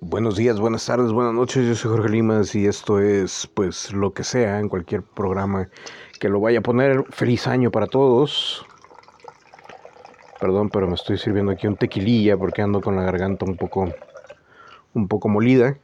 Buenos días, buenas tardes, buenas noches. Yo soy Jorge Limas y esto es, pues, lo que sea en cualquier programa que lo vaya a poner. Feliz año para todos. Perdón, pero me estoy sirviendo aquí un tequililla porque ando con la garganta un poco, un poco molida.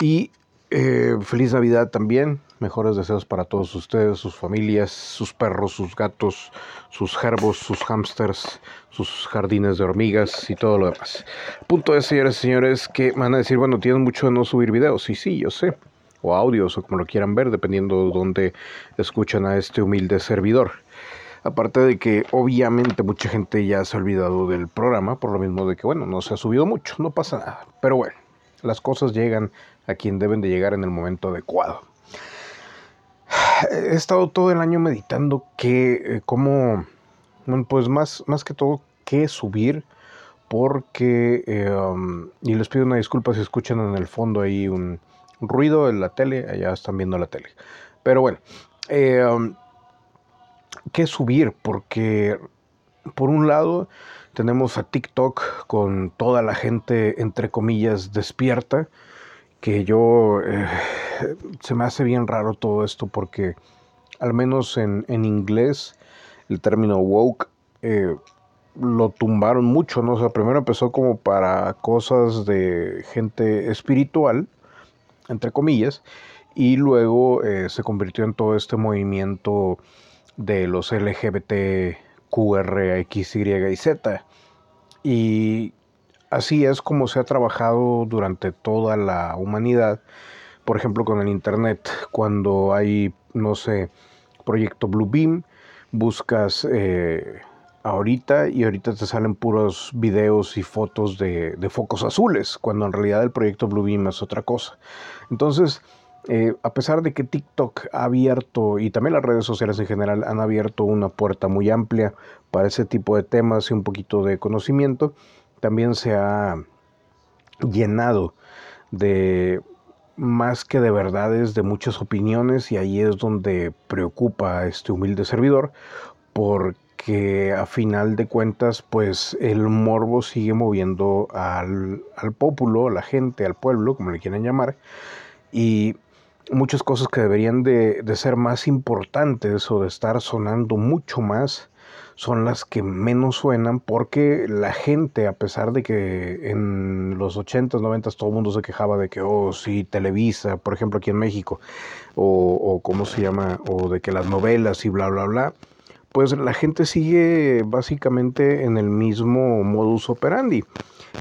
Y eh, feliz Navidad también. Mejores deseos para todos ustedes, sus familias, sus perros, sus gatos, sus gerbos, sus hamsters, sus jardines de hormigas y todo lo demás. Punto es, señores y señores, que van a decir, bueno, tienen mucho de no subir videos. Sí, sí, yo sé. O audios, o como lo quieran ver, dependiendo de dónde escuchan a este humilde servidor. Aparte de que obviamente mucha gente ya se ha olvidado del programa, por lo mismo de que, bueno, no se ha subido mucho, no pasa nada. Pero bueno, las cosas llegan a quien deben de llegar en el momento adecuado. He estado todo el año meditando que, eh, cómo, pues más, más que todo, qué subir, porque, um, y les pido una disculpa si escuchan en el fondo ahí un, ruido en la tele, allá están viendo la tele. Pero bueno, um, qué subir, porque por un lado tenemos a TikTok con toda la gente, entre comillas, despierta, que yo eh, se me hace bien raro todo esto porque al menos en, inglés el término woke eh, lo tumbaron mucho, ¿no? O sea, primero empezó como para cosas de gente espiritual, entre comillas, y luego eh, se convirtió en todo este movimiento de los LGBT, QR, X, Y y Z. Y así es como se ha trabajado durante toda la humanidad, por ejemplo con el Internet, cuando hay, no sé, proyecto Bluebeam, buscas eh, ahorita y ahorita te salen puros videos y fotos de, de, focos azules, cuando en realidad el proyecto Bluebeam es otra cosa. Entonces, eh, a pesar de que TikTok ha abierto y también las redes sociales en general han abierto una puerta muy amplia para ese tipo de temas y un poquito de conocimiento, también se ha llenado de más que de verdades, de muchas opiniones y ahí es donde preocupa a este humilde servidor porque a final de cuentas pues el morbo sigue moviendo al, al a la gente, al pueblo, como le quieran llamar, y muchas cosas que deberían de, de ser más importantes o de estar sonando mucho más son las que menos suenan porque la gente, a pesar de que en los 80s, 90s todo el mundo se quejaba de que, oh, sí, Televisa, por ejemplo, aquí en México, o, o cómo se llama, o de que las novelas y bla, bla, bla, pues la gente sigue básicamente en el mismo modus operandi.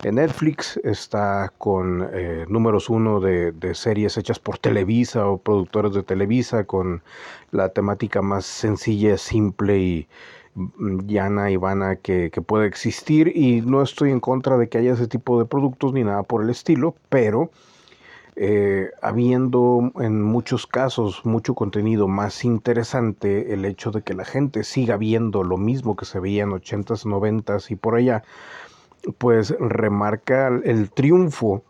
En Netflix está con eh, números uno de, de, series hechas por Televisa o productores de Televisa con la temática más sencilla, simple y, llana y vana que, puede existir y no estoy en contra de que haya ese tipo de productos ni nada por el estilo, pero eh, habiendo en muchos casos mucho contenido más interesante, el hecho de que la gente siga viendo lo mismo que se veía en 80s, 90s y por allá, pues remarca el triunfo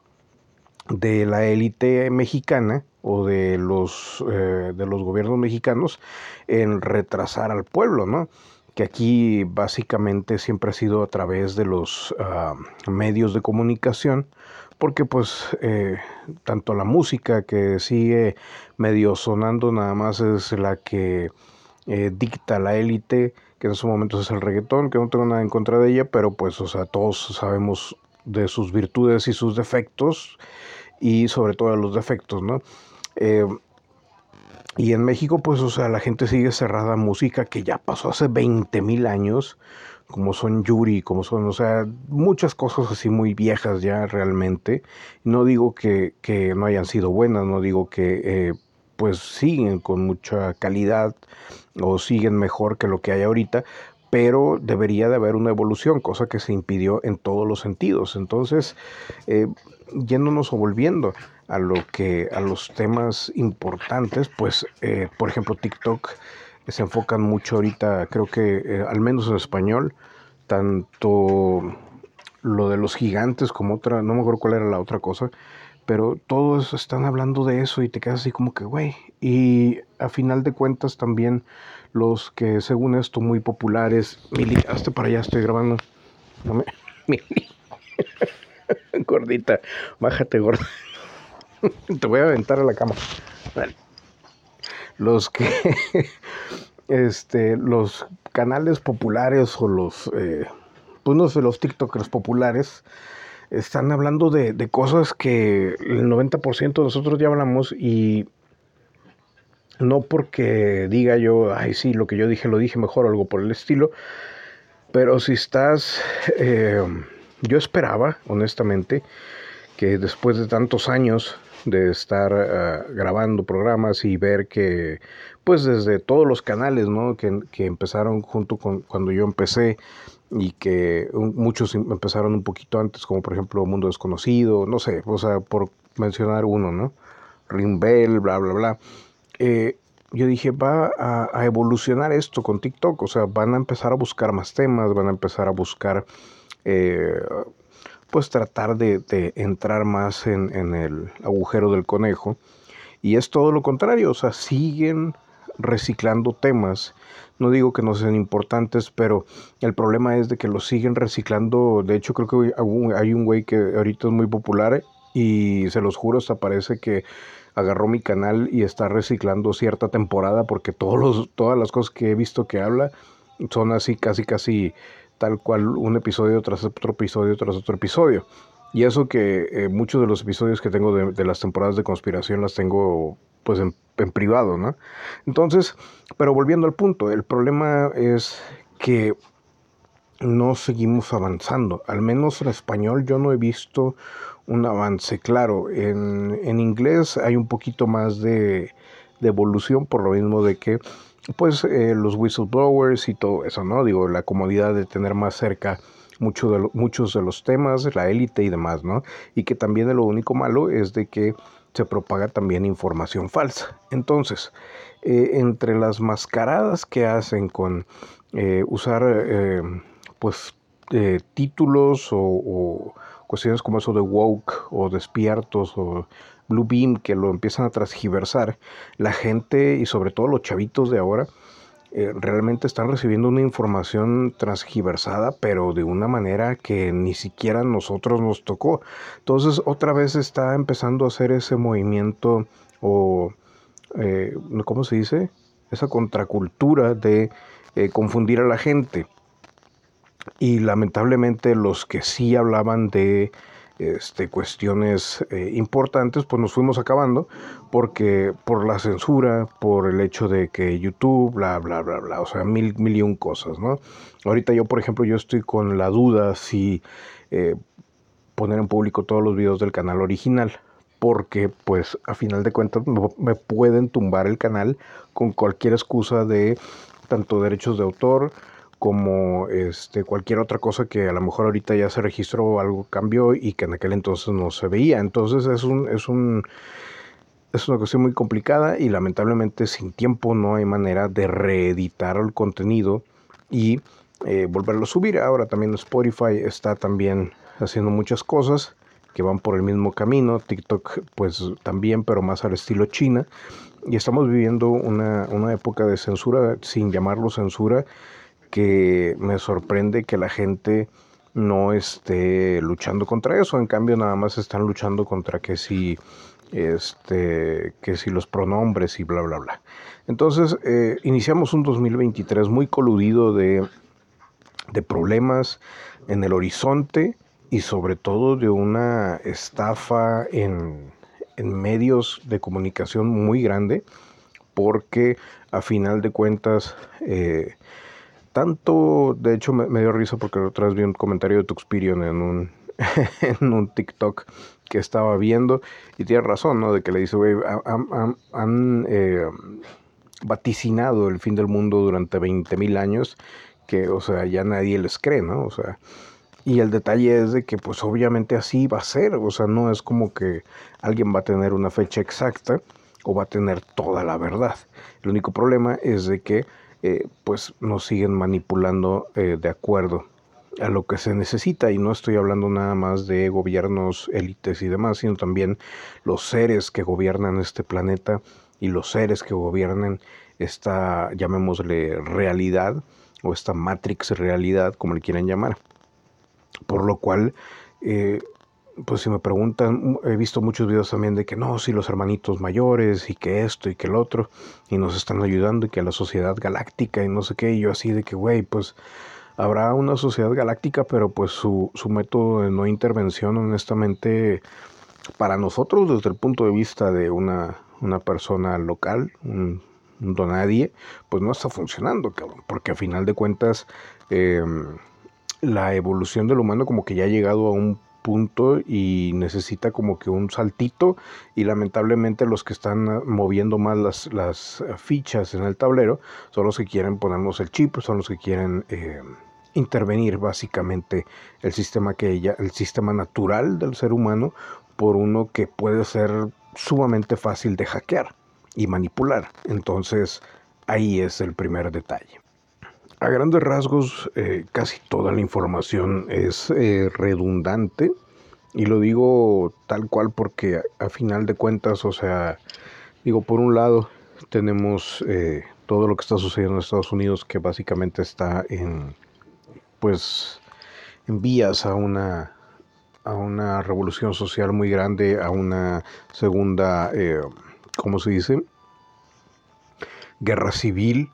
de la élite mexicana o de los, eh, de los gobiernos mexicanos en retrasar al pueblo, ¿no? Que aquí básicamente siempre ha sido a través de los ah, medios de comunicación, porque pues eh, tanto la música que sigue medio sonando nada más es la que eh, dicta la élite, que en estos momentos es el reggaetón, que no tengo nada en contra de ella, pero pues o sea, todos sabemos de sus virtudes y sus defectos, y sobre todo de los defectos, ¿no? Eh, y en México, pues, o sea, la gente sigue cerrada a música que ya pasó hace 20 mil años, como son Yuri, como son, o sea, muchas cosas así muy viejas ya realmente. No digo que, que no hayan sido buenas, no digo que, eh, pues, siguen con mucha calidad o siguen mejor que lo que hay ahorita, pero debería de haber una evolución, cosa que se impidió en todos los sentidos. Entonces, eh, yéndonos o volviendo a lo que a los temas importantes, pues eh, por ejemplo TikTok se enfocan mucho ahorita, creo que eh, al menos en español, tanto lo de los gigantes como otra, no me acuerdo cuál era la otra cosa, pero todos están hablando de eso y te quedas así como que, güey, y a final de cuentas también los que según esto muy populares, Mili, hasta para allá estoy grabando, Gordita, bájate, gorda. Te voy a aventar a la cama. Los que, este, los canales populares o los, eh, pues no sé, los TikTokers populares están hablando de, de cosas que el 90% de nosotros ya hablamos y no porque diga yo, ay sí, lo que yo dije lo dije mejor o algo por el estilo, pero si estás, eh, yo esperaba, honestamente, que después de tantos años de estar uh, grabando programas y ver que, pues desde todos los canales, ¿no? Que, que empezaron junto con cuando yo empecé y que muchos empezaron un poquito antes, como por ejemplo Mundo Desconocido, no sé, o sea, por mencionar uno, ¿no? Rimbel, bla, bla, bla. Eh, yo dije, va a, a, evolucionar esto con TikTok, o sea, van a empezar a buscar más temas, van a empezar a buscar, eh, pues tratar de, de entrar más en, en, el agujero del conejo. Y es todo lo contrario, o sea, siguen reciclando temas. No digo que no sean importantes, pero el problema es de que los siguen reciclando. De hecho, creo que hay un güey que ahorita es muy popular y se los juro, hasta parece que agarró mi canal y está reciclando cierta temporada porque todos todas las cosas que he visto que habla son así casi casi tal cual un episodio tras otro episodio tras otro episodio. Y eso que eh, muchos de los episodios que tengo de, las temporadas de conspiración las tengo pues en, en privado, ¿no? Entonces, pero volviendo al punto, el problema es que no seguimos avanzando. Al menos en español yo no he visto un avance. Claro, en, en inglés hay un poquito más de, de, evolución por lo mismo de que pues eh, los whistleblowers y todo eso, ¿no? Digo, la comodidad de tener más cerca de muchos de los temas, la élite y demás, ¿no? Y que también lo único malo es de que se propaga también información falsa. Entonces, eh, entre las mascaradas que hacen con eh, usar eh, pues títulos o, o cuestiones como eso de woke o despiertos o blue beam que lo empiezan a transgiversar, la gente y sobre todo los chavitos de ahora eh, realmente están recibiendo una información transgiversada, pero de una manera que ni siquiera nosotros nos tocó. Entonces otra vez está empezando a hacer ese movimiento o, eh, ¿cómo se dice? Esa contracultura de eh, confundir a la gente y lamentablemente los que sí hablaban de este, cuestiones eh, importantes, pues nos fuimos acabando, porque por la censura, por el hecho de que YouTube, bla, bla, bla, bla, o sea, mil, mil y un cosas, ¿no? Ahorita yo, por ejemplo, yo estoy con la duda si eh, poner en público todos los videos del canal original, porque pues a final de cuentas me pueden tumbar el canal con cualquier excusa de tanto derechos de autor, como este, cualquier otra cosa que a lo mejor ahorita ya se registró algo cambió y que en aquel entonces no se veía. Entonces es un, es un es una cuestión muy complicada y lamentablemente sin tiempo no hay manera de reeditar el contenido y eh, volverlo a subir. Ahora también Spotify está también haciendo muchas cosas que van por el mismo camino. TikTok pues también, pero más al estilo China. Y estamos viviendo una, una época de censura, sin llamarlo censura, que me sorprende que la gente no esté luchando contra eso, en cambio nada más están luchando contra que si este que si los pronombres y bla bla bla. Entonces eh, iniciamos un 2023 muy coludido de, de problemas en el horizonte y sobre todo de una estafa en, en medios de comunicación muy grande porque a final de cuentas eh, tanto, de hecho me, dio risa porque otra vez vi un comentario de Tuxperion en un, en un TikTok que estaba viendo y tiene razón, ¿no? De que le dice, güey, han, eh, vaticinado el fin del mundo durante 20 mil años que, o sea, ya nadie les cree, ¿no? O sea, y el detalle es de que pues obviamente así va a ser, o sea, no es como que alguien va a tener una fecha exacta o va a tener toda la verdad. El único problema es de que eh, pues nos siguen manipulando eh, de acuerdo a lo que se necesita y no estoy hablando nada más de gobiernos, élites y demás, sino también los seres que gobiernan este planeta y los seres que gobiernan esta, llamémosle, realidad o esta matrix realidad, como le quieran llamar. Por lo cual, eh, pues si me preguntan, he visto muchos videos también de que no, si los hermanitos mayores y que esto y que el otro, y nos están ayudando y que la sociedad galáctica y no sé qué, y yo así de que, güey, pues habrá una sociedad galáctica, pero pues su, su método de no intervención, honestamente, para nosotros, desde el punto de vista de una, una persona local, un, donadie, pues no está funcionando, cabrón, porque a final de cuentas, em, la evolución del humano como que ya ha llegado a un punto y necesita como que un saltito y lamentablemente los que están ah, moviendo más las, las fichas en el tablero son los que quieren ponernos el chip, son los que quieren eh, intervenir básicamente el sistema que ella, el sistema natural del ser humano por uno que puede ser sumamente fácil de hackear y manipular. Entonces ahí es el primer detalle. A grandes rasgos, eh, casi toda la información es eh, redundante y lo digo tal cual porque a, final de cuentas, o sea, digo, por un lado tenemos eh, todo lo que está sucediendo en Estados Unidos que básicamente está en, pues, en vías a una a una revolución social muy grande, a una segunda, ¿cómo se dice? Guerra civil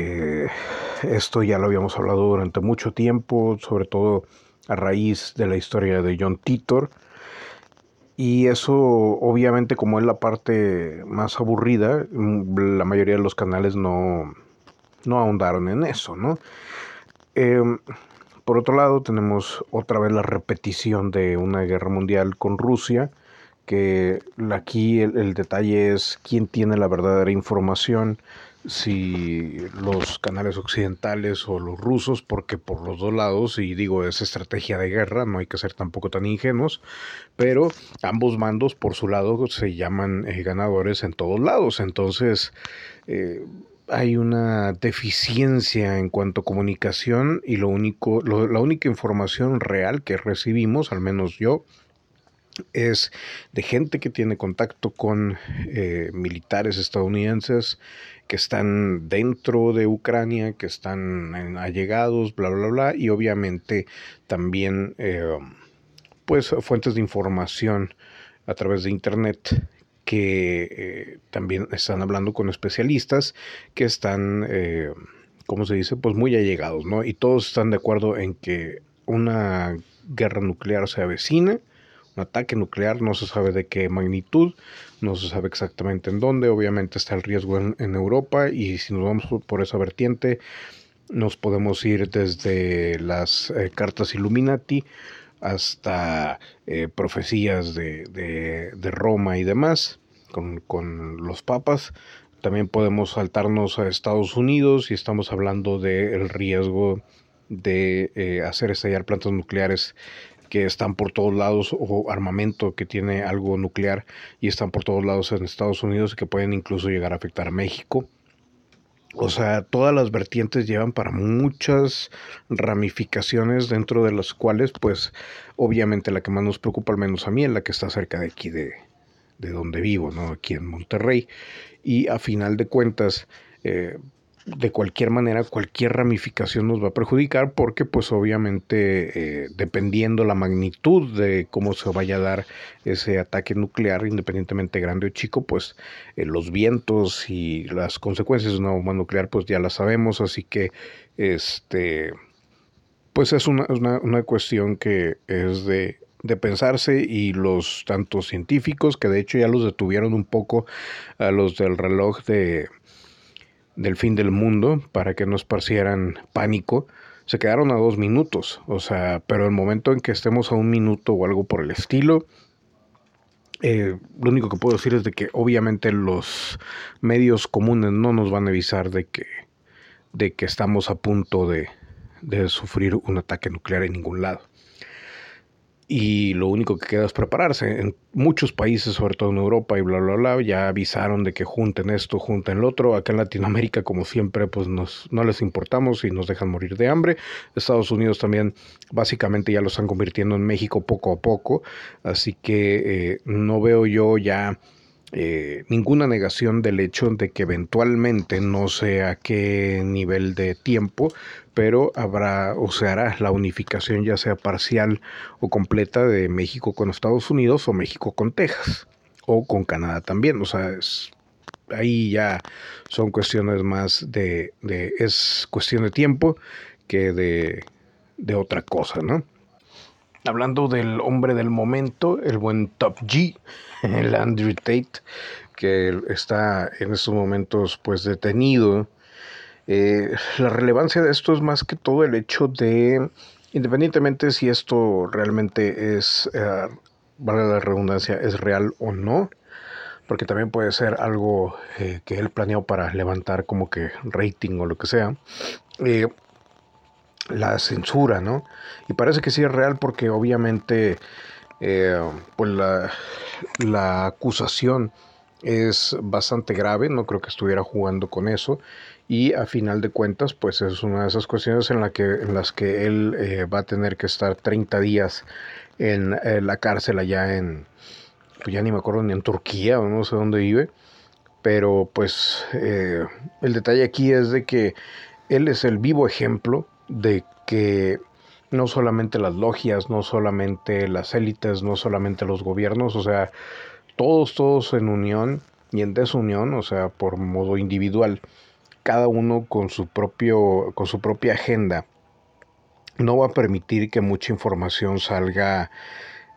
eh, esto ya lo habíamos hablado durante mucho tiempo, sobre todo a raíz de la historia de John Titor. Y eso, obviamente, como es la parte más aburrida, mm, la mayoría de los canales no, no ahondaron en eso, ¿no? Em, por otro lado, tenemos otra vez la repetición de una guerra mundial con Rusia, que aquí el detalle es quién tiene la verdadera información si los canales occidentales o los rusos, porque por los dos lados, y digo, es estrategia de guerra, no hay que ser tampoco tan ingenuos, pero ambos mandos por su lado se llaman eh, ganadores en todos lados, entonces eh, hay una deficiencia en cuanto a comunicación y lo único, la única información real que recibimos, al menos yo, es de gente que tiene contacto con eh, militares estadounidenses que están dentro de Ucrania, que están allegados, bla, bla, bla, y obviamente también eh, pues fuentes de información a través de Internet que eh, también están hablando con especialistas que están, eh, ¿cómo se dice? Pues muy allegados, ¿no? Y todos están de acuerdo en que una guerra nuclear se avecina ataque nuclear, no se sabe de qué magnitud, no se sabe exactamente en dónde, obviamente está el riesgo en, Europa y si nos vamos por esa vertiente, nos podemos ir desde las eh, cartas Illuminati hasta eh, profecías de, de, Roma y demás con, con, los papas. También podemos saltarnos a Estados Unidos y estamos hablando del riesgo de eh, hacer estallar plantas nucleares que están por todos lados o armamento que tiene algo nuclear y están por todos lados en Estados Unidos y que pueden incluso llegar a afectar a México. O sea, todas las vertientes llevan para muchas ramificaciones dentro de las cuales, pues, obviamente la que más nos preocupa, al menos a mí, es la que está cerca de aquí de, de donde vivo, ¿no? Aquí en Monterrey. Y a final de cuentas, eh, de cualquier manera cualquier ramificación nos va a perjudicar porque pues obviamente eh, dependiendo la magnitud de cómo se vaya a dar ese ataque nuclear independientemente grande o chico pues eh, los vientos y las consecuencias de una bomba nuclear pues ya las sabemos. Así que este pues es una, una, cuestión que es de de pensarse y los tantos científicos que de hecho ya los detuvieron un poco a los del reloj de del fin del mundo para que no esparcieran pánico, se quedaron a dos minutos. O sea, pero el momento en que estemos a un minuto o algo por el estilo, eh, lo único que puedo decir es de que obviamente los medios comunes no nos van a avisar de que, de que estamos a punto de, de sufrir un ataque nuclear en ningún lado y lo único que queda es prepararse. En muchos países, sobre todo en Europa y bla, bla, bla, ya avisaron de que junten esto, junten lo otro. Acá en Latinoamérica, como siempre, pues nos, no les importamos y nos dejan morir de hambre. Estados Unidos también básicamente ya lo están convirtiendo en México poco a poco. Así que eh, no veo yo ya eh, ninguna negación del hecho de que eventualmente, no sé a qué nivel de tiempo, pero habrá o se hará la unificación ya sea parcial o completa de México con Estados Unidos o México con Texas o con Canadá también. O sea, ahí ya son cuestiones más de, de, es cuestión de tiempo que de, de otra cosa, ¿no? Hablando del hombre del momento, el buen Top G, el Andrew Tate, que está en estos momentos pues detenido. Eh, la relevancia de esto es más que todo el hecho de, independientemente si esto realmente es, eh, vale la redundancia, es real o no, porque también puede ser algo eh, que él planeó para levantar como que rating o lo que sea la censura, ¿no? Y parece que sí es real porque obviamente eh, pues la, acusación es bastante grave, no creo que estuviera jugando con eso y a final de cuentas pues es una de esas cuestiones en, la que, en las que él eh, va a tener que estar 30 días en, la cárcel allá en, pues ya ni me acuerdo ni en Turquía o no sé dónde vive, pero pues eh, el detalle aquí es de que él es el vivo ejemplo de que no solamente las logias, no solamente las élites, no solamente los gobiernos, o sea, todos, todos en unión y en desunión, o sea, por modo individual, cada uno con su propio, con su propia agenda, no va a permitir que mucha información salga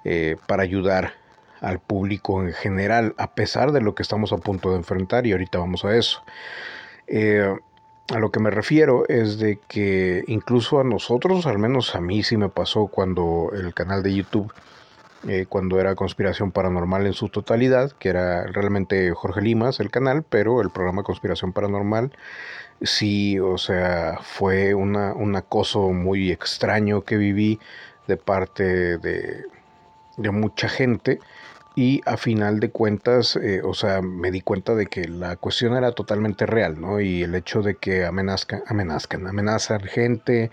eh, para ayudar al público en general, a pesar de lo que estamos a punto de enfrentar, y ahorita vamos a eso. Eh, a lo que me refiero es de que incluso a nosotros, al menos a mí sí me pasó cuando el canal de YouTube, eh, cuando era Conspiración Paranormal en su totalidad, que era realmente Jorge Limas el canal, pero el programa Conspiración Paranormal sí, o sea, fue una, un acoso muy extraño que viví de parte de, de mucha gente y a final de cuentas, eh, o sea, me di cuenta de que la cuestión era totalmente real, ¿no? Y el hecho de que amenazcan, amenazcan, amenazan gente,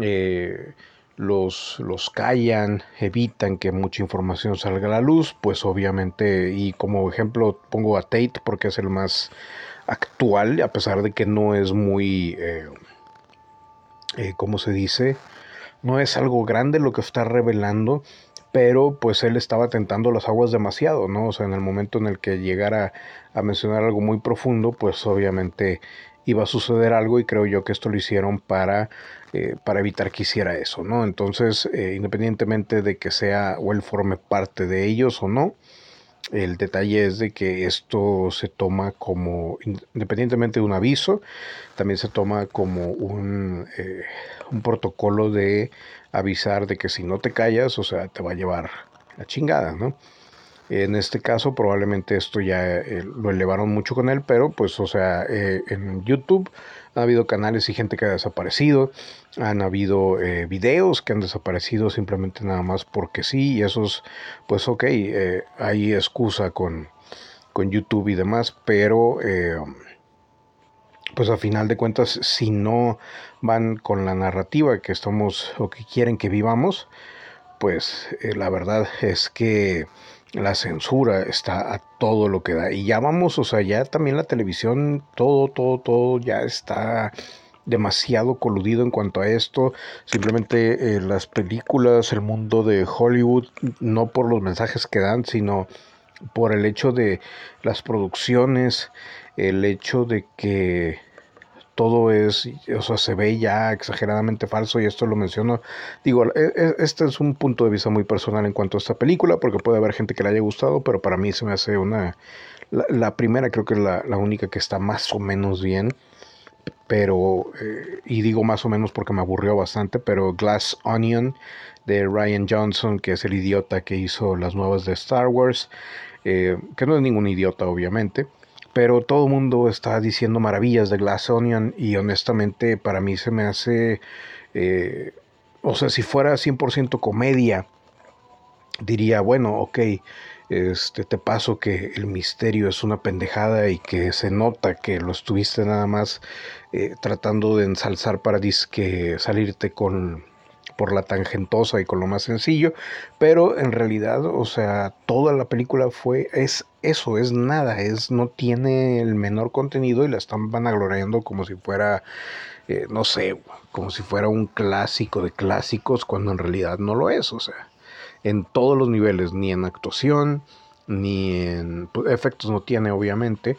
eh, los, los callan, evitan que mucha información salga a la luz, pues obviamente, y como ejemplo pongo a Tate porque es el más actual, a pesar de que no es muy, eh, ¿cómo se dice? No es algo grande lo que está revelando, pero pues él estaba tentando las aguas demasiado, ¿no? O sea, en el momento en el que llegara a mencionar algo muy profundo, pues obviamente iba a suceder algo y creo yo que esto lo hicieron para, eh, para evitar que hiciera eso, ¿no? Entonces, eh, independientemente de que sea o él forme parte de ellos o no, el detalle es de que esto se toma como, independientemente de un aviso, también se toma como un, eh, un protocolo de avisar de que si no te callas, o sea, te va a llevar la chingada, ¿no? En este caso probablemente esto ya eh, lo elevaron mucho con él, pero pues o sea, eh, en YouTube ha habido canales y gente que ha desaparecido, han habido eh, videos que han desaparecido simplemente nada más porque sí, y esos pues ok, hay excusa con, con YouTube y demás, pero pues a final de cuentas, si no van con la narrativa que estamos o que quieren que vivamos, pues la verdad es que la censura está a todo lo que da. Y ya vamos, o sea, ya también la televisión, todo, todo, todo ya está demasiado coludido en cuanto a esto. Simplemente eh, las películas, el mundo de Hollywood, no por los mensajes que dan, sino por el hecho de las producciones, el hecho de que todo es, o sea, se ve ya exageradamente falso y esto lo menciono. Digo, e, e, este es un punto de vista muy personal en cuanto a esta película, porque puede haber gente que le haya gustado, pero para mí se me hace una... La, primera creo que es la, única que está más o menos bien, pero, eh, y digo más o menos porque me aburrió bastante, pero Glass Onion de Ryan Johnson, que es el idiota que hizo las nuevas de Star Wars, eh, que no es ningún idiota obviamente, pero todo el mundo está diciendo maravillas de Glass Onion y honestamente para mí se me hace, eh, o sea, si fuera 100% comedia, diría, bueno, ok, este, te paso que el misterio es una pendejada y que se nota que lo estuviste nada más eh, tratando de ensalzar para que salirte con, por la tangentosa y con lo más sencillo, pero en realidad, o sea, toda la película fue, es eso, es nada, es, no tiene el menor contenido y la están vanagloriando como si fuera, eh, no sé, como si fuera un clásico de clásicos, cuando en realidad no lo es, o sea, en todos los niveles, ni en actuación, ni en pues, efectos no tiene obviamente,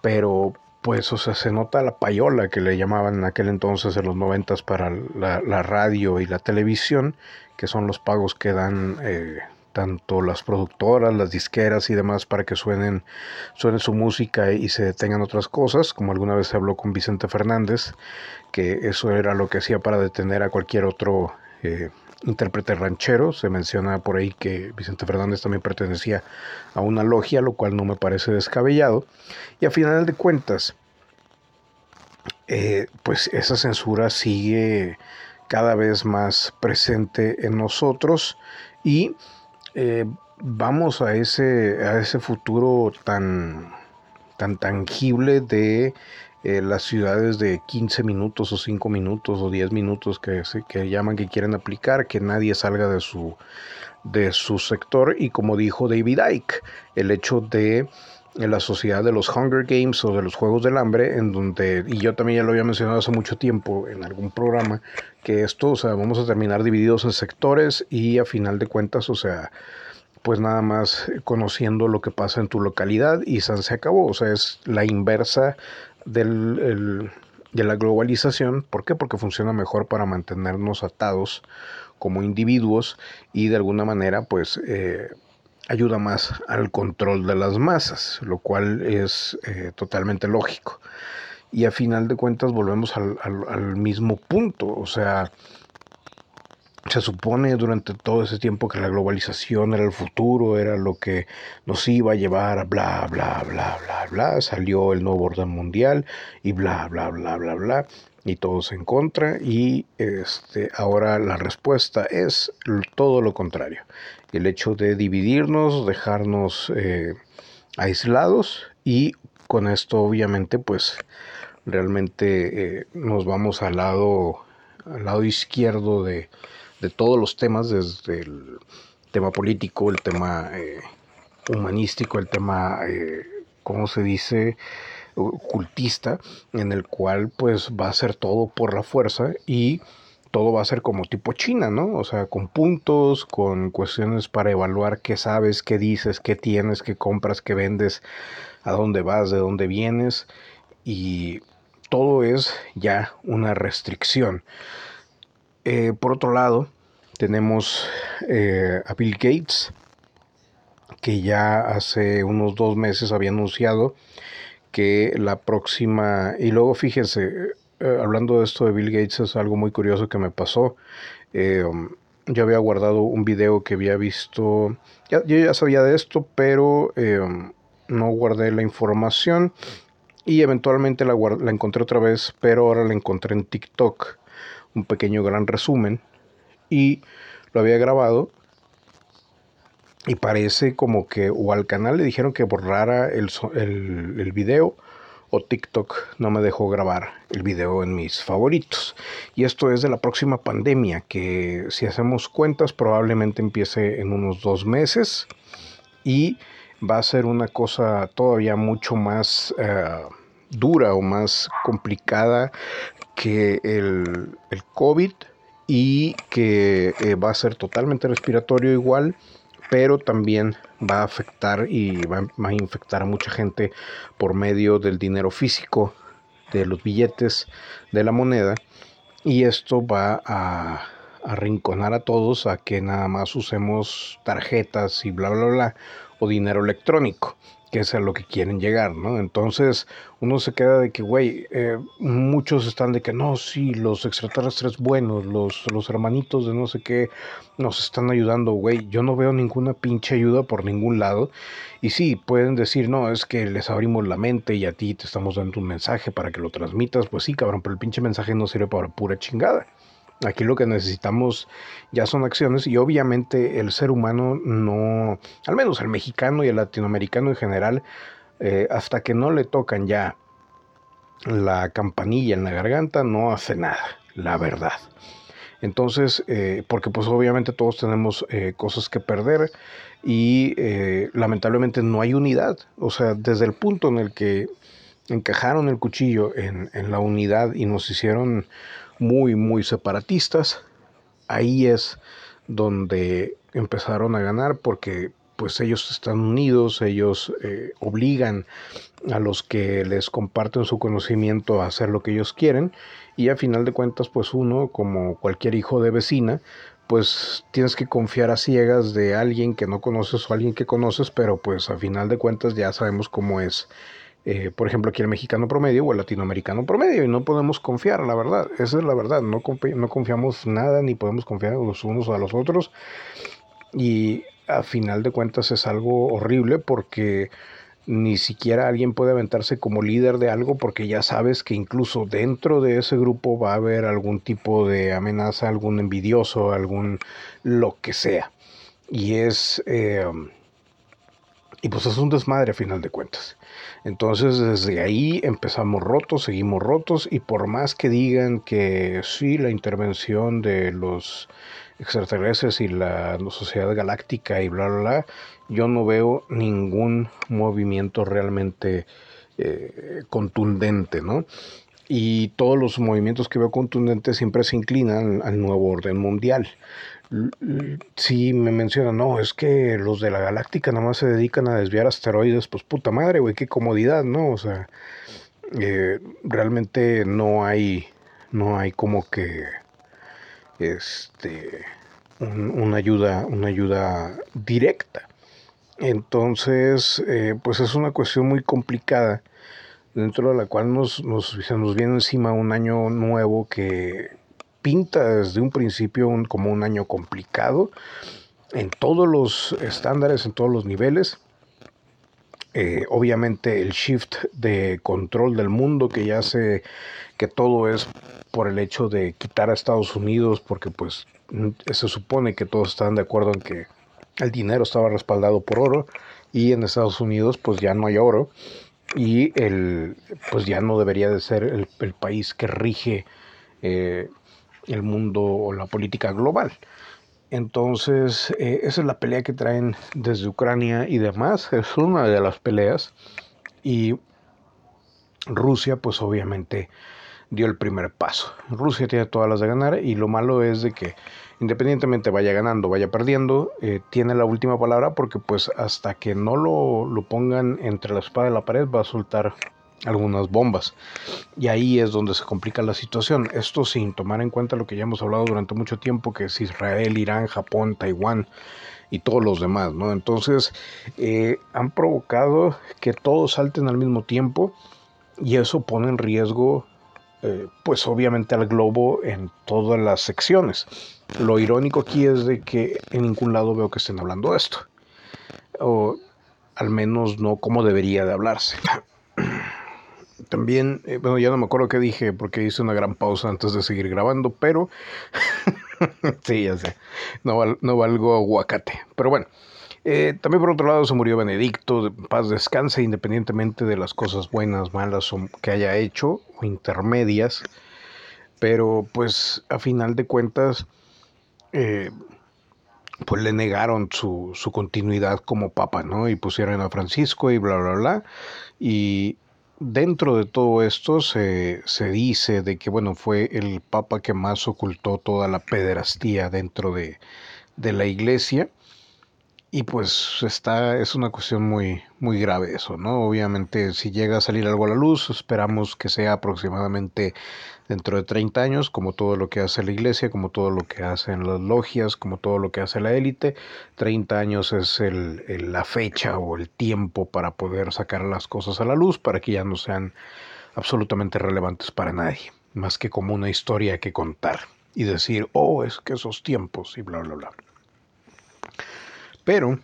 pero pues, o sea, se nota la payola que le llamaban en aquel entonces, en los noventas, para la, radio y la televisión, que son los pagos que dan eh, tanto las productoras, las disqueras y demás para que suenen, suene su música y se detengan otras cosas, como alguna vez se habló con Vicente Fernández, que eso era lo que hacía para detener a cualquier otro eh, intérprete ranchero. Se menciona por ahí que Vicente Fernández también pertenecía a una logia, lo cual no me parece descabellado. Y a final de cuentas, eh, pues esa censura sigue cada vez más presente en nosotros y eh, vamos a ese, a ese futuro tan, tan tangible de eh, las ciudades de 15 minutos o 5 minutos o 10 minutos que, que llaman que quieren aplicar, que nadie salga de su, de su sector. Y como dijo David Icke, el hecho de la sociedad de los Hunger Games o de los Juegos del Hambre, en donde, y yo también ya lo había mencionado hace mucho tiempo en algún programa, que esto, o sea, vamos a terminar divididos en sectores y a final de cuentas, o sea, pues nada más conociendo lo que pasa en tu localidad y se acabó, o sea, es la inversa del, de la globalización. ¿Por qué? Porque funciona mejor para mantenernos atados como individuos y de alguna manera pues eh, ayuda más al control de las masas, lo cual es eh, totalmente lógico. Y a final de cuentas volvemos al, al mismo punto, o sea, se supone durante todo ese tiempo que la globalización era el futuro, era lo que nos iba a llevar a bla, bla, bla, bla, bla. Salió el nuevo orden mundial y bla, bla, bla, bla, bla. Y todos en contra. Y este, ahora la respuesta es todo lo contrario. El hecho de dividirnos, dejarnos eh, aislados y con esto obviamente pues realmente eh, nos vamos al lado, al lado izquierdo de de todos los temas, desde el tema político, el tema eh, humanístico, el tema, eh, ¿cómo se dice?, ocultista, en el cual pues va a ser todo por la fuerza y todo va a ser como tipo China, ¿no? O sea, con puntos, con cuestiones para evaluar qué sabes, qué dices, qué tienes, qué compras, qué vendes, a dónde vas, de dónde vienes y todo es ya una restricción. Eh, por otro lado, tenemos eh, a Bill Gates, que ya hace unos dos meses había anunciado que la próxima, y luego fíjense, eh, hablando de esto de Bill Gates es algo muy curioso que me pasó. yo había guardado un video que había visto, yo ya sabía de esto, pero no guardé la información y eventualmente la, la encontré otra vez, pero ahora la encontré en TikTok un pequeño gran resumen y lo había grabado y parece como que o al canal le dijeron que borrara el, el, el, video o TikTok no me dejó grabar el video en mis favoritos. Y esto es de la próxima pandemia que si hacemos cuentas probablemente empiece en unos dos meses y va a ser una cosa todavía mucho más eh, dura o más complicada que el, el COVID y que eh, va a ser totalmente respiratorio igual, pero también va a afectar y va, a infectar a mucha gente por medio del dinero físico, de los billetes, de la moneda, y esto va a arrinconar a todos a que nada más usemos tarjetas y bla, bla, bla, o dinero electrónico que es a lo que quieren llegar, ¿no? Entonces uno se queda de que, güey, eh, muchos están de que no, sí, los extraterrestres buenos, los, los hermanitos de no sé qué nos están ayudando, güey. Yo no veo ninguna pinche ayuda por ningún lado. Y sí, pueden decir, no, es que les abrimos la mente y a ti te estamos dando un mensaje para que lo transmitas. Pues sí, cabrón, pero el pinche mensaje no sirve para pura chingada. Aquí lo que necesitamos ya son acciones y obviamente el ser humano no, al menos el mexicano y el latinoamericano en general, eh, hasta que no le tocan ya la campanilla en la garganta, no hace nada, la verdad. Entonces, eh, porque pues obviamente todos tenemos eh, cosas que perder y lamentablemente no hay unidad. O sea, desde el punto en el que encajaron el cuchillo en, en la unidad y nos hicieron muy, muy separatistas, ahí es donde empezaron a ganar porque pues ellos están unidos, ellos eh, obligan a los que les comparten su conocimiento a hacer lo que ellos quieren. Y a final de cuentas pues uno como cualquier hijo de vecina pues tienes que confiar a ciegas de alguien que no conoces o alguien que conoces pero pues a final de cuentas ya sabemos cómo es eh, por ejemplo aquí el mexicano promedio o el latinoamericano promedio y no podemos confiar la verdad esa es la verdad no, no confiamos nada ni podemos confiar los unos a los otros y a final de cuentas es algo horrible porque ni siquiera alguien puede aventarse como líder de algo porque ya sabes que incluso dentro de ese grupo va a haber algún tipo de amenaza, algún envidioso, algún lo que sea. Y es... Eh, y pues es un desmadre a final de cuentas. Entonces desde ahí empezamos rotos, seguimos rotos y por más que digan que sí, la intervención de los extraterrestres y la, sociedad galáctica y bla, bla, bla, yo no veo ningún movimiento realmente eh, contundente, ¿no? Y todos los movimientos que veo contundentes siempre se inclinan al nuevo orden mundial. Si me mencionan, no, es que los de la galáctica nada más se dedican a desviar asteroides, pues puta madre, güey, qué comodidad, ¿no? O sea, eh, realmente no hay, no hay como que este, una, ayuda, una ayuda directa. Entonces, eh, pues es una cuestión muy complicada, dentro de la cual nos, nos, se nos viene encima un año nuevo que pinta desde un principio como un año complicado en todos los estándares, en todos los niveles. Eh, obviamente el shift de control del mundo que ya hace que todo es por el hecho de quitar a Estados Unidos, porque pues se supone que todos están de acuerdo en que el dinero estaba respaldado por oro y en Estados Unidos pues ya no hay oro y el pues ya no debería de ser el, país que rige eh, el mundo o la política global. Entonces, eh, esa es la pelea que traen desde Ucrania y demás. Es una de las peleas. Y Rusia, pues obviamente dio el primer paso. Rusia tiene todas las de ganar y lo malo es de que independientemente vaya ganando, vaya perdiendo, eh, tiene la última palabra porque pues hasta que no lo, lo pongan entre la espada y la pared va a soltar algunas bombas. Y ahí es donde se complica la situación. Esto sin tomar en cuenta lo que ya hemos hablado durante mucho tiempo, que es Israel, Irán, Japón, Taiwán y todos los demás, ¿no? Entonces, eh, han provocado que todos salten al mismo tiempo y eso pone en riesgo, eh, pues obviamente al globo en todas las secciones. Lo irónico aquí es de que en ningún lado veo que estén hablando de esto. O al menos no como debería de hablarse. También, eh, bueno, ya no me acuerdo qué dije porque hice una gran pausa antes de seguir grabando, pero sí, ya sé, no, no valgo aguacate. Pero bueno, eh, también por otro lado se murió Benedicto, paz descanse, independientemente de las cosas buenas, malas que haya hecho o intermedias. Pero pues a final de cuentas, eh, pues le negaron su, su continuidad como papa, ¿no? Y pusieron a Francisco y bla, bla, bla. Y dentro de todo esto se, se, dice de que bueno fue el papa que más ocultó toda la pederastía dentro de, de la iglesia y pues está, es una cuestión muy, muy grave eso, ¿no? Obviamente si llega a salir algo a la luz, esperamos que sea aproximadamente dentro de 30 años, como todo lo que hace la iglesia, como todo lo que hacen las logias, como todo lo que hace la élite. 30 años es el, la fecha o el tiempo para poder sacar las cosas a la luz, para que ya no sean absolutamente relevantes para nadie, más que como una historia que contar y decir, oh, es que esos tiempos y bla, bla, bla. Pero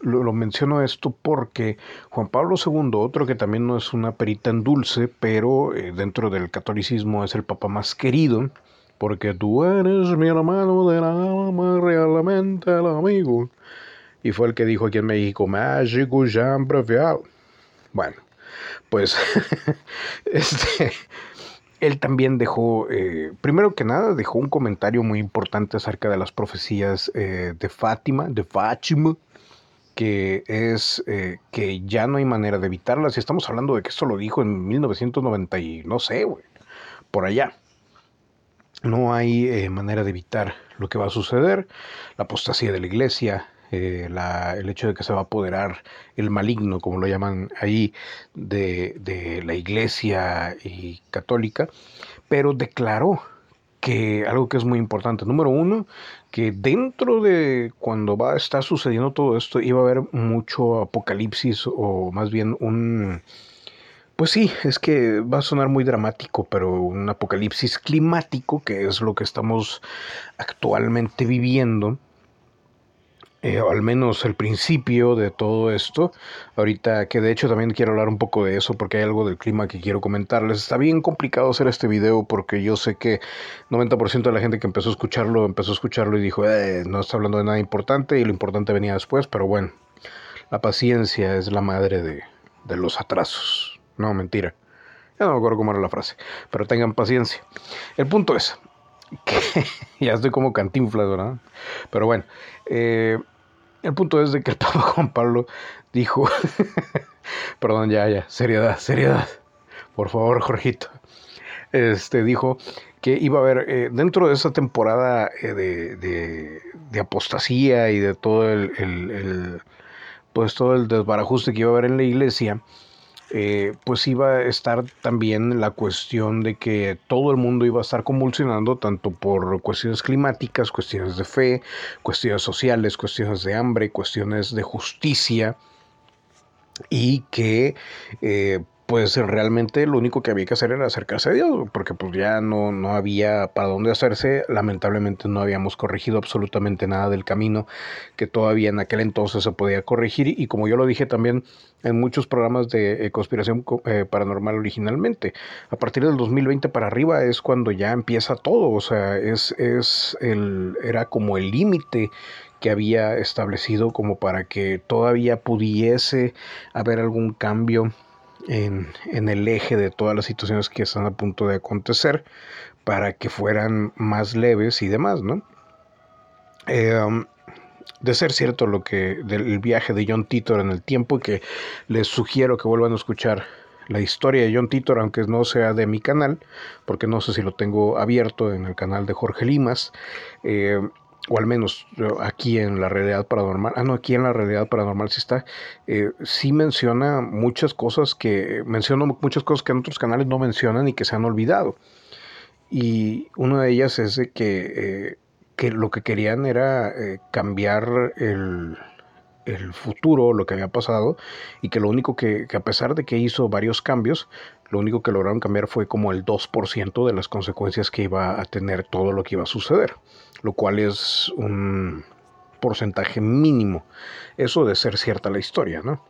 lo, menciono esto porque Juan Pablo II, otro que también no es una perita en dulce, pero eh, dentro del catolicismo es el papa más querido, porque tú eres mi hermano del alma, realmente el amigo. Y fue el que dijo aquí en México, mágico Jean Bueno, pues este, él también dejó, eh, primero que nada, dejó un comentario muy importante acerca de las profecías eh, de Fátima, de Fátima, que es eh, que ya no hay manera de evitarlas. Y estamos hablando de que esto lo dijo en 1990 y no sé, güey, por allá. No hay manera de evitar lo que va a suceder, la apostasía de la iglesia, eh, el hecho de que se va a apoderar el maligno, como lo llaman ahí, de, la iglesia y católica, pero declaró que algo que es muy importante, número uno, que dentro de cuando va a estar sucediendo todo esto iba a haber mucho apocalipsis o más bien un... Pues sí, es que va a sonar muy dramático, pero un apocalipsis climático, que es lo que estamos actualmente viviendo, eh, al menos el principio de todo esto. Ahorita que de hecho también quiero hablar un poco de eso porque hay algo del clima que quiero comentarles. Está bien complicado hacer este video porque yo sé que 90% de la gente que empezó a escucharlo empezó a escucharlo y dijo, eh, no está hablando de nada importante y lo importante venía después, pero bueno, la paciencia es la madre de, de los atrasos. No, mentira. Ya no me acuerdo cómo era la frase, pero tengan paciencia. El punto es que ya estoy como cantinflas, ¿verdad? Pero bueno, eh, el punto es de que el Papa Juan Pablo dijo, perdón, ya, ya, seriedad, seriedad, por favor, Jorgito, este, dijo que iba a haber, eh, dentro de esa temporada eh, de, de, apostasía y de todo el, el, pues todo el desbarajuste que iba a haber en la iglesia, eh, pues iba a estar también la cuestión de que todo el mundo iba a estar convulsionando tanto por cuestiones climáticas, cuestiones de fe, cuestiones sociales, cuestiones de hambre, cuestiones de justicia y que eh, pues realmente lo único que había que hacer era acercarse a Dios, porque pues ya no, no había para dónde hacerse, lamentablemente no habíamos corregido absolutamente nada del camino que todavía en aquel entonces se podía corregir. Y como yo lo dije también en muchos programas de eh, conspiración eh, paranormal originalmente, a partir del 2020 para arriba es cuando ya empieza todo, o sea, es, es el, era como el límite que había establecido como para que todavía pudiese haber algún cambio en, el eje de todas las situaciones que están a punto de acontecer para que fueran más leves y demás, ¿no? Eh, um, de ser cierto lo que del viaje de John Titor en el tiempo, que les sugiero que vuelvan a escuchar la historia de John Titor, aunque no sea de mi canal, porque no sé si lo tengo abierto en el canal de Jorge Limas. Eh, o al menos aquí en la realidad paranormal, ah no, aquí en la realidad paranormal sí está, eh, sí menciona muchas cosas que, menciona muchas cosas que en otros canales no mencionan y que se han olvidado. Y una de ellas es de que, eh, que lo que querían era eh, cambiar el, el futuro, lo que había pasado, y que lo único que, que, a pesar de que hizo varios cambios, lo único que lograron cambiar fue como el 2% de las consecuencias que iba a tener todo lo que iba a suceder, lo cual es un porcentaje mínimo, eso de ser cierta la historia, ¿no?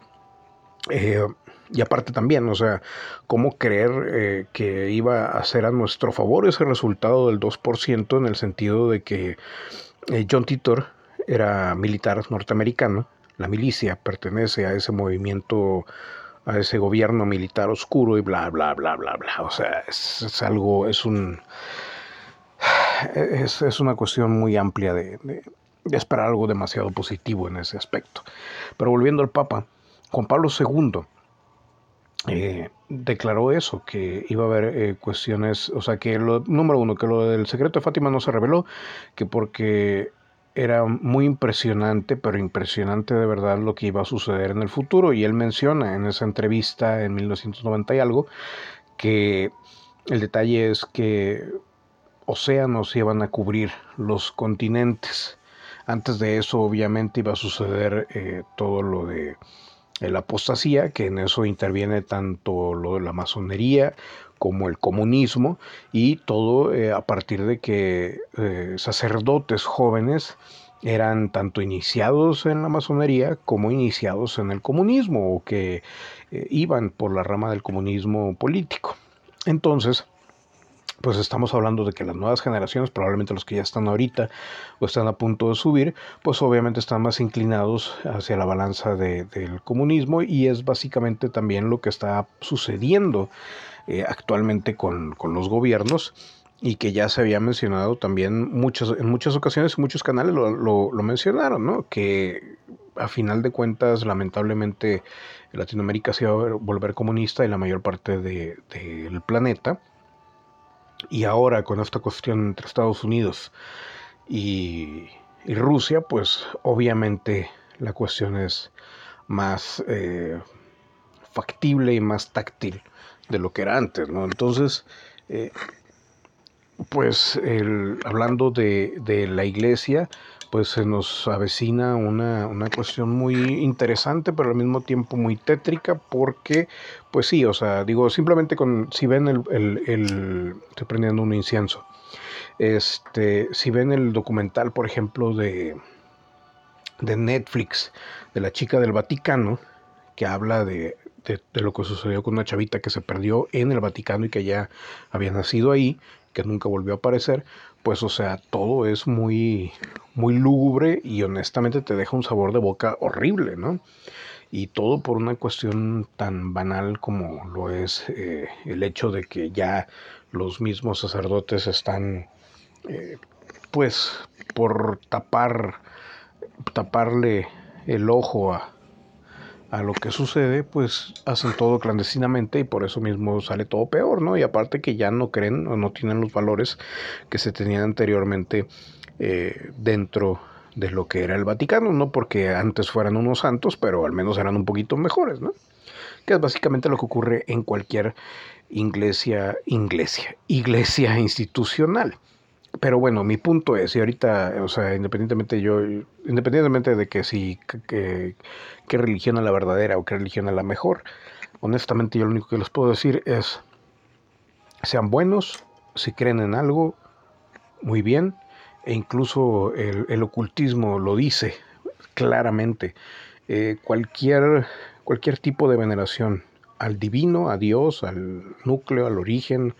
Eh, y aparte también, o sea, ¿cómo creer eh, que iba a ser a nuestro favor ese resultado del 2% en el sentido de que eh, John Titor era militar norteamericano la milicia pertenece a ese movimiento, a ese gobierno militar oscuro y bla, bla, bla, bla, bla. O sea, es, algo, es un... Es, una cuestión muy amplia de, esperar algo demasiado positivo en ese aspecto. Pero volviendo al Papa, Juan Pablo II eh, declaró eso, que iba a haber eh, cuestiones, o sea, que lo, número uno, que lo del secreto de Fátima no se reveló, que porque era muy impresionante, pero impresionante de verdad lo que iba a suceder en el futuro. Y él menciona en esa entrevista en 1990 y algo que el detalle es que océanos iban a cubrir los continentes. Antes de eso, obviamente, iba a suceder eh, todo lo de la apostasía, que en eso interviene tanto lo de la masonería como el comunismo y todo eh, a partir de que eh, sacerdotes jóvenes eran tanto iniciados en la masonería como iniciados en el comunismo o que eh, iban por la rama del comunismo político. Entonces, pues estamos hablando de que las nuevas generaciones, probablemente los que ya están ahorita o están a punto de subir, pues obviamente están más inclinados hacia la balanza del comunismo y es básicamente también lo que está sucediendo eh, actualmente con, los gobiernos y que ya se había mencionado también muchas, en muchas ocasiones, muchos canales lo, lo, mencionaron, ¿no? Que a final de cuentas, lamentablemente, Latinoamérica se va a volver comunista y la mayor parte del planeta. Y ahora con esta cuestión entre Estados Unidos y, Rusia, pues obviamente la cuestión es más eh, factible y más táctil de lo que era antes, ¿no? Entonces, eh, pues hablando de, de, la iglesia, pues se nos avecina una, una, cuestión muy interesante, pero al mismo tiempo muy tétrica, porque, pues sí, o sea, digo, simplemente con, si ven el, el, el estoy prendiendo un incienso, este, si ven el documental, por ejemplo, de, de Netflix, de la chica del Vaticano, que habla de, de, lo que sucedió con una chavita que se perdió en el Vaticano y que ya había nacido ahí, que nunca volvió a aparecer, pues o sea, todo es muy, muy lúgubre y honestamente te deja un sabor de boca horrible, ¿no? Y todo por una cuestión tan banal como lo es eh, el hecho de que ya los mismos sacerdotes están, eh, pues, por tapar, taparle el ojo a, a lo que sucede, pues hacen todo clandestinamente y por eso mismo sale todo peor, ¿no? Y aparte que ya no creen o no tienen los valores que se tenían anteriormente eh, dentro de lo que era el Vaticano, no porque antes fueran unos santos, pero al menos eran un poquito mejores, ¿no? Que es básicamente lo que ocurre en cualquier iglesia, iglesia, iglesia institucional. Pero bueno, mi punto es, y ahorita, o sea, independientemente yo, independientemente de que si, qué religión es la verdadera o qué religión es la mejor, honestamente yo lo único que les puedo decir es, sean buenos, si creen en algo, muy bien, e incluso el, ocultismo lo dice claramente, eh, cualquier, cualquier tipo de veneración al divino, a Dios, al núcleo, al origen,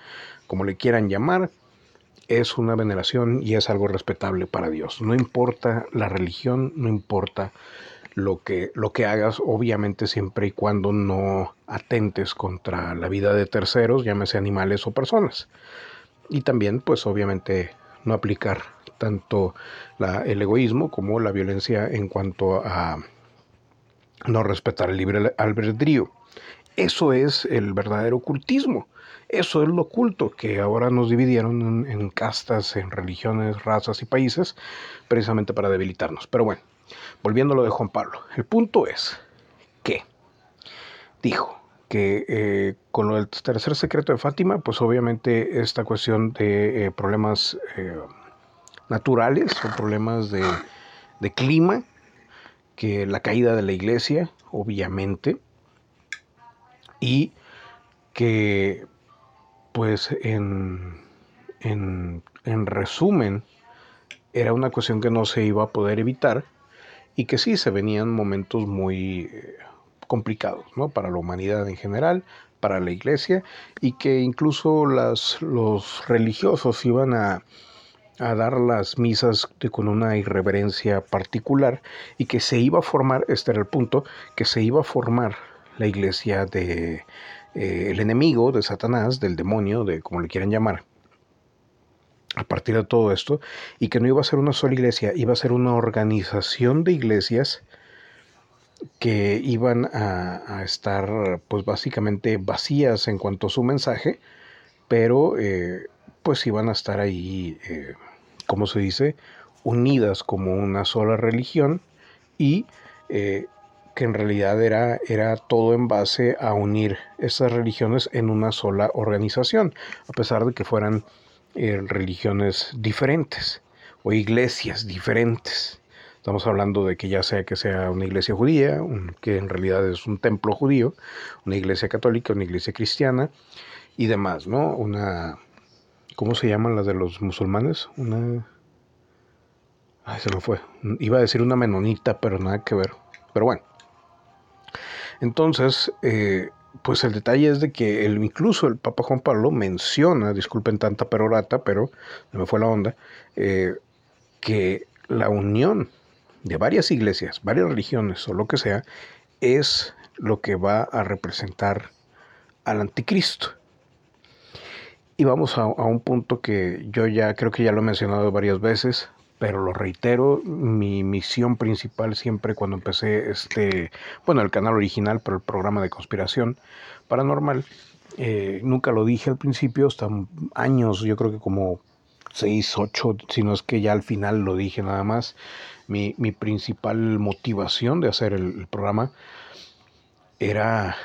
como le quieran llamar, es una veneración y es algo respetable para Dios. No importa la religión, no importa lo que, lo que hagas, obviamente siempre y cuando no atentes contra la vida de terceros, llámese animales o personas. Y también, pues obviamente, no aplicar tanto el egoísmo como la violencia en cuanto a no respetar el libre albedrío. Eso es el verdadero ocultismo. Eso es lo oculto, que ahora nos dividieron en, castas, en religiones, razas y países, precisamente para debilitarnos. Pero bueno, volviendo a lo de Juan Pablo, el punto es que dijo que eh, con lo del tercer secreto de Fátima, pues obviamente esta cuestión de eh, problemas eh, naturales o problemas de, de clima, que la caída de la iglesia, obviamente, y que pues en, en, resumen era una cuestión que no se iba a poder evitar y que sí se venían momentos muy eh, complicados ¿no? para la humanidad en general, para la iglesia y que incluso las, los religiosos iban a, a dar las misas con una irreverencia particular y que se iba a formar, este era el punto, que se iba a formar la iglesia de, eh, el enemigo de Satanás, del demonio, de como le quieran llamar, a partir de todo esto, y que no iba a ser una sola iglesia, iba a ser una organización de iglesias que iban a, estar pues básicamente vacías en cuanto a su mensaje, pero eh, pues iban a estar ahí, eh, como se dice, unidas como una sola religión y que en realidad era, era todo en base a unir estas religiones en una sola organización, a pesar de que fueran eh, religiones diferentes o iglesias diferentes. Estamos hablando de que ya sea que sea una iglesia judía, que en realidad es un templo judío, una iglesia católica, una iglesia cristiana y demás, ¿no? Una, ¿cómo se llaman las de los musulmanes? Una... Ay, se me fue. Iba a decir una menonita, pero nada que ver. Pero bueno. Entonces, eh, pues el detalle es de que el, incluso el Papa Juan Pablo menciona, disculpen tanta perorata, pero me fue la onda, eh, que la unión de varias iglesias, varias religiones o lo que sea, es lo que va a representar al anticristo. Y vamos a, un punto que yo ya creo que ya lo he mencionado varias veces, pero lo reitero, mi misión principal siempre cuando empecé este, bueno, el canal original, pero el programa de conspiración paranormal, eh, nunca lo dije al principio, hasta años, yo creo que como 6, 8, si no es que ya al final lo dije nada más, mi, principal motivación de hacer el, programa era,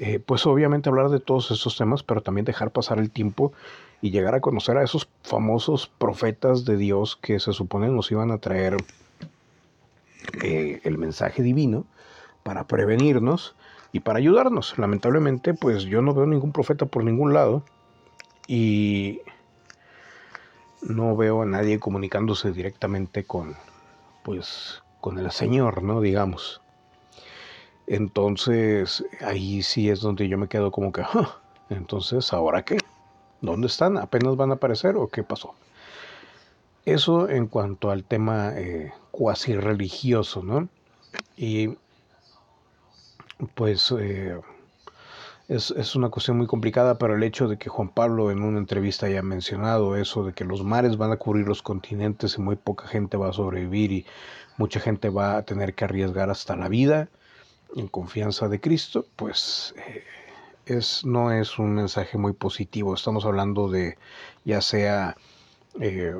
eh, pues obviamente hablar de todos esos temas, pero también dejar pasar el tiempo y llegar a conocer a esos famosos profetas de Dios que se supone nos iban a traer eh, el mensaje divino para prevenirnos y para ayudarnos. Lamentablemente, pues yo no veo ningún profeta por ningún lado y no veo a nadie comunicándose directamente con, pues, con el Señor, ¿no? Digamos. Entonces, ahí sí es donde yo me quedo como que, entonces, ¿ahora qué? ¿Dónde están? ¿Apenas van a aparecer o qué pasó? Eso en cuanto al tema eh, cuasi religioso, ¿no? Y pues eh, es, una cuestión muy complicada, pero el hecho de que Juan Pablo en una entrevista haya mencionado eso, de que los mares van a cubrir los continentes y muy poca gente va a sobrevivir y mucha gente va a tener que arriesgar hasta la vida en confianza de Cristo, pues eh, es, no es un mensaje muy positivo. Estamos hablando de ya sea... Eh,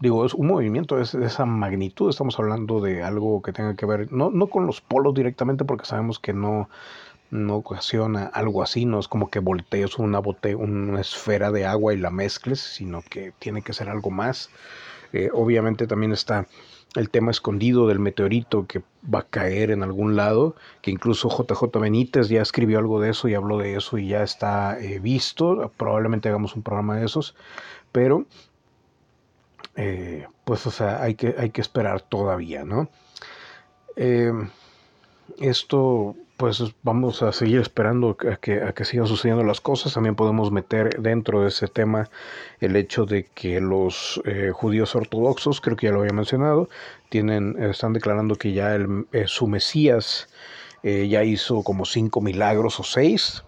digo, es un movimiento de esa magnitud, estamos hablando de algo que tenga que ver, no, no con los polos directamente, porque sabemos que no, no ocasiona algo así, no es como que voltees una, una esfera de agua y la mezcles, sino que tiene que ser algo más. Eh, obviamente también está el tema escondido del meteorito que va a caer en algún lado, que incluso JJ Benítez ya escribió algo de eso y habló de eso y ya está eh, visto, probablemente hagamos un programa de esos, pero eh, pues o sea, hay que, hay que esperar todavía, ¿no? esto pues vamos a seguir esperando a que, sigan sucediendo las cosas. También podemos meter dentro de ese tema el hecho de que los eh, judíos ortodoxos, creo que ya lo había mencionado, tienen, están declarando que ya el, eh, su Mesías eh, ya hizo como cinco milagros o seis.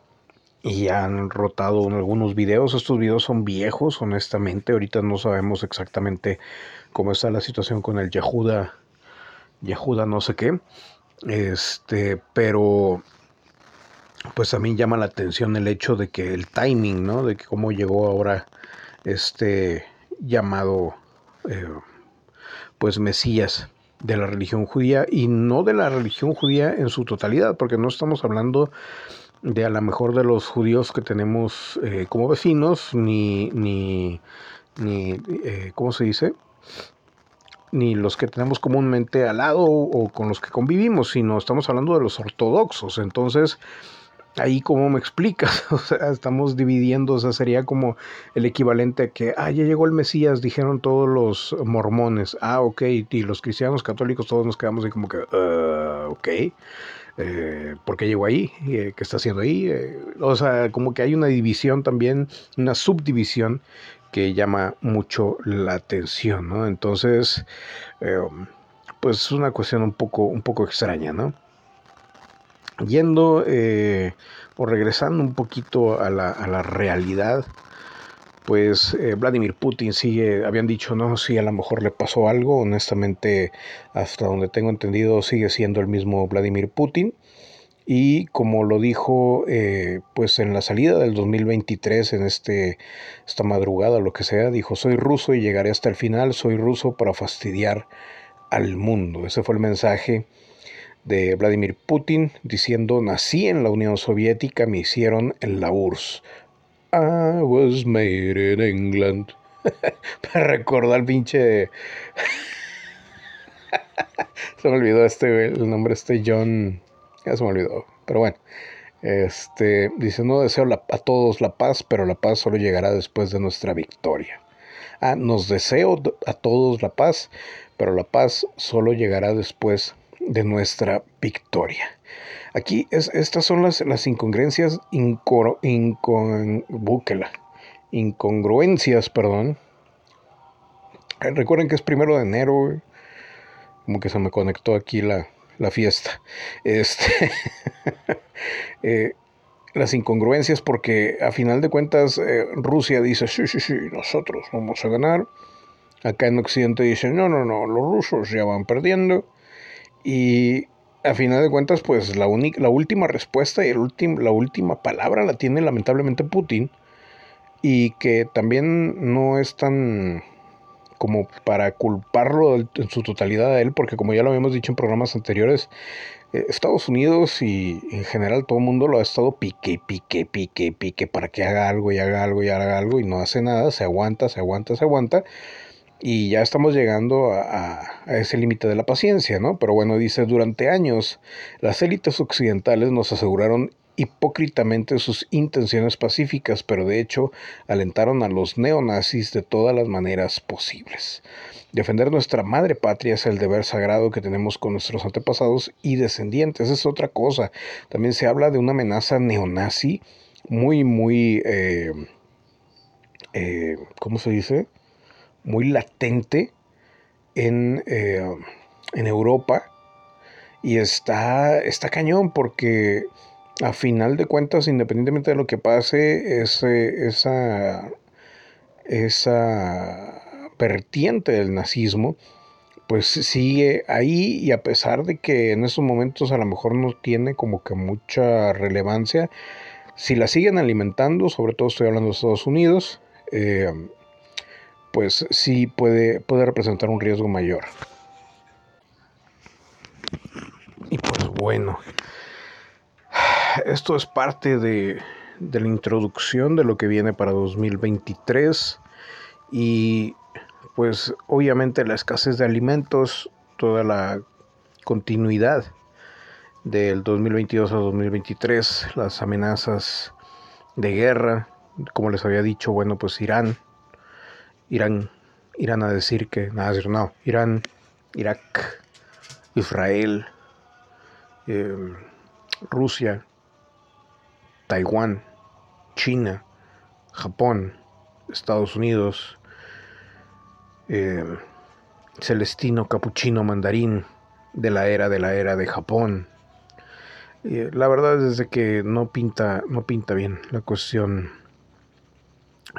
Y han rotado en algunos videos. Estos videos son viejos, honestamente. Ahorita no sabemos exactamente cómo está la situación con el Yehuda, Yehuda no sé qué este, pero pues mí llama la atención el hecho de que el timing, ¿no? De que cómo llegó ahora este llamado eh, pues Mesías de la religión judía y no de la religión judía en su totalidad, porque no estamos hablando de a lo mejor de los judíos que tenemos eh, como vecinos, ni, ni, ni eh, ¿cómo se dice? Ni los que tenemos comúnmente al lado o con los que convivimos, sino estamos hablando de los ortodoxos. Entonces, ahí como me explicas, o sea, estamos dividiendo, o sea, sería como el equivalente a que, ah, ya llegó el Mesías, dijeron todos los mormones, ah, ok, y los cristianos católicos todos nos quedamos ahí como que, uh, ok, eh, ¿por qué llegó ahí? Eh, ¿Qué está haciendo ahí? Eh, o sea, como que hay una división también, una subdivisión que llama mucho la atención, ¿no? Entonces, eh, pues es una cuestión un poco, un poco extraña, ¿no? Yendo eh, o regresando un poquito a la, a la realidad, pues eh, Vladimir Putin sigue, habían dicho, no, si a lo mejor le pasó algo, honestamente, hasta donde tengo entendido, sigue siendo el mismo Vladimir Putin y como lo dijo eh, pues en la salida del 2023 en este esta madrugada lo que sea dijo soy ruso y llegaré hasta el final soy ruso para fastidiar al mundo ese fue el mensaje de Vladimir Putin diciendo nací en la Unión Soviética me hicieron en la URSS I was made in England me recordó al pinche se me olvidó este el nombre este John ya se me olvidó. Pero bueno. Este, dice, no deseo a todos la paz, pero la paz solo llegará después de nuestra victoria. Ah, nos deseo a todos la paz, pero la paz solo llegará después de nuestra victoria. Aquí es, estas son las, las incongruencias, incongruencias, perdón. Recuerden que es primero de enero, como que se me conectó aquí la, la fiesta. Este, eh, las incongruencias porque a final de cuentas eh, Rusia dice, sí, sí, sí, nosotros vamos a ganar. Acá en Occidente dicen, no, no, no, los rusos ya van perdiendo. Y a final de cuentas, pues la, la última respuesta y la última palabra la tiene lamentablemente Putin. Y que también no es tan como para culparlo en su totalidad a él, porque como ya lo habíamos dicho en programas anteriores, eh, Estados Unidos y en general todo el mundo lo ha estado pique, pique, pique, pique para que haga algo y haga algo y haga algo y no hace nada, se aguanta, se aguanta, se aguanta y ya estamos llegando a, ese límite de la paciencia, ¿no? Pero bueno, dice, durante años las élites occidentales nos aseguraron hipócritamente sus intenciones pacíficas, pero de hecho alentaron a los neonazis de todas las maneras posibles. Defender nuestra madre patria es el deber sagrado que tenemos con nuestros antepasados y descendientes, es otra cosa. También se habla de una amenaza neonazi muy, muy... Eh, eh, ¿Cómo se dice? muy latente en, eh, en Europa y está, está cañón porque a final de cuentas, independientemente de lo que pase, ese, esa, esa vertiente del nazismo, pues sigue ahí y a pesar de que en estos momentos a lo mejor no tiene como que mucha relevancia, si la siguen alimentando, sobre todo estoy hablando de Estados Unidos, eh, pues sí puede, puede representar un riesgo mayor. Y pues bueno, esto es parte de, de la introducción de lo que viene para 2023 y pues obviamente la escasez de alimentos, toda la continuidad del 2022 a 2023, las amenazas de guerra, como les había dicho, bueno, pues Irán Irán, Irán a decir que, nada, no, Irán, Irak, Israel, em, Rusia, Taiwán, China, Japón, Estados Unidos, em, Celestino, Capuchino, Mandarín, de la era de la era de Japón. la verdad es de que no pinta, no pinta bien la cuestión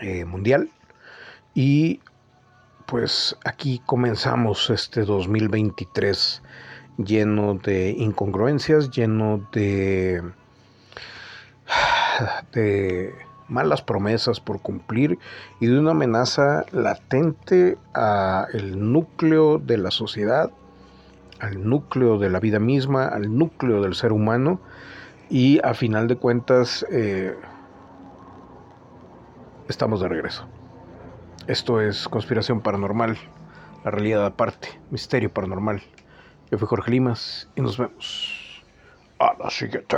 eh, mundial. Y pues aquí comenzamos este 2023 lleno de incongruencias, lleno de, de malas promesas por cumplir y de una amenaza latente al núcleo de la sociedad, al núcleo de la vida misma, al núcleo del ser humano y a final de cuentas eh, estamos de regreso. Esto es Conspiración Paranormal, la realidad aparte, misterio paranormal. Yo fui Jorge Limas y nos vemos a la siguiente.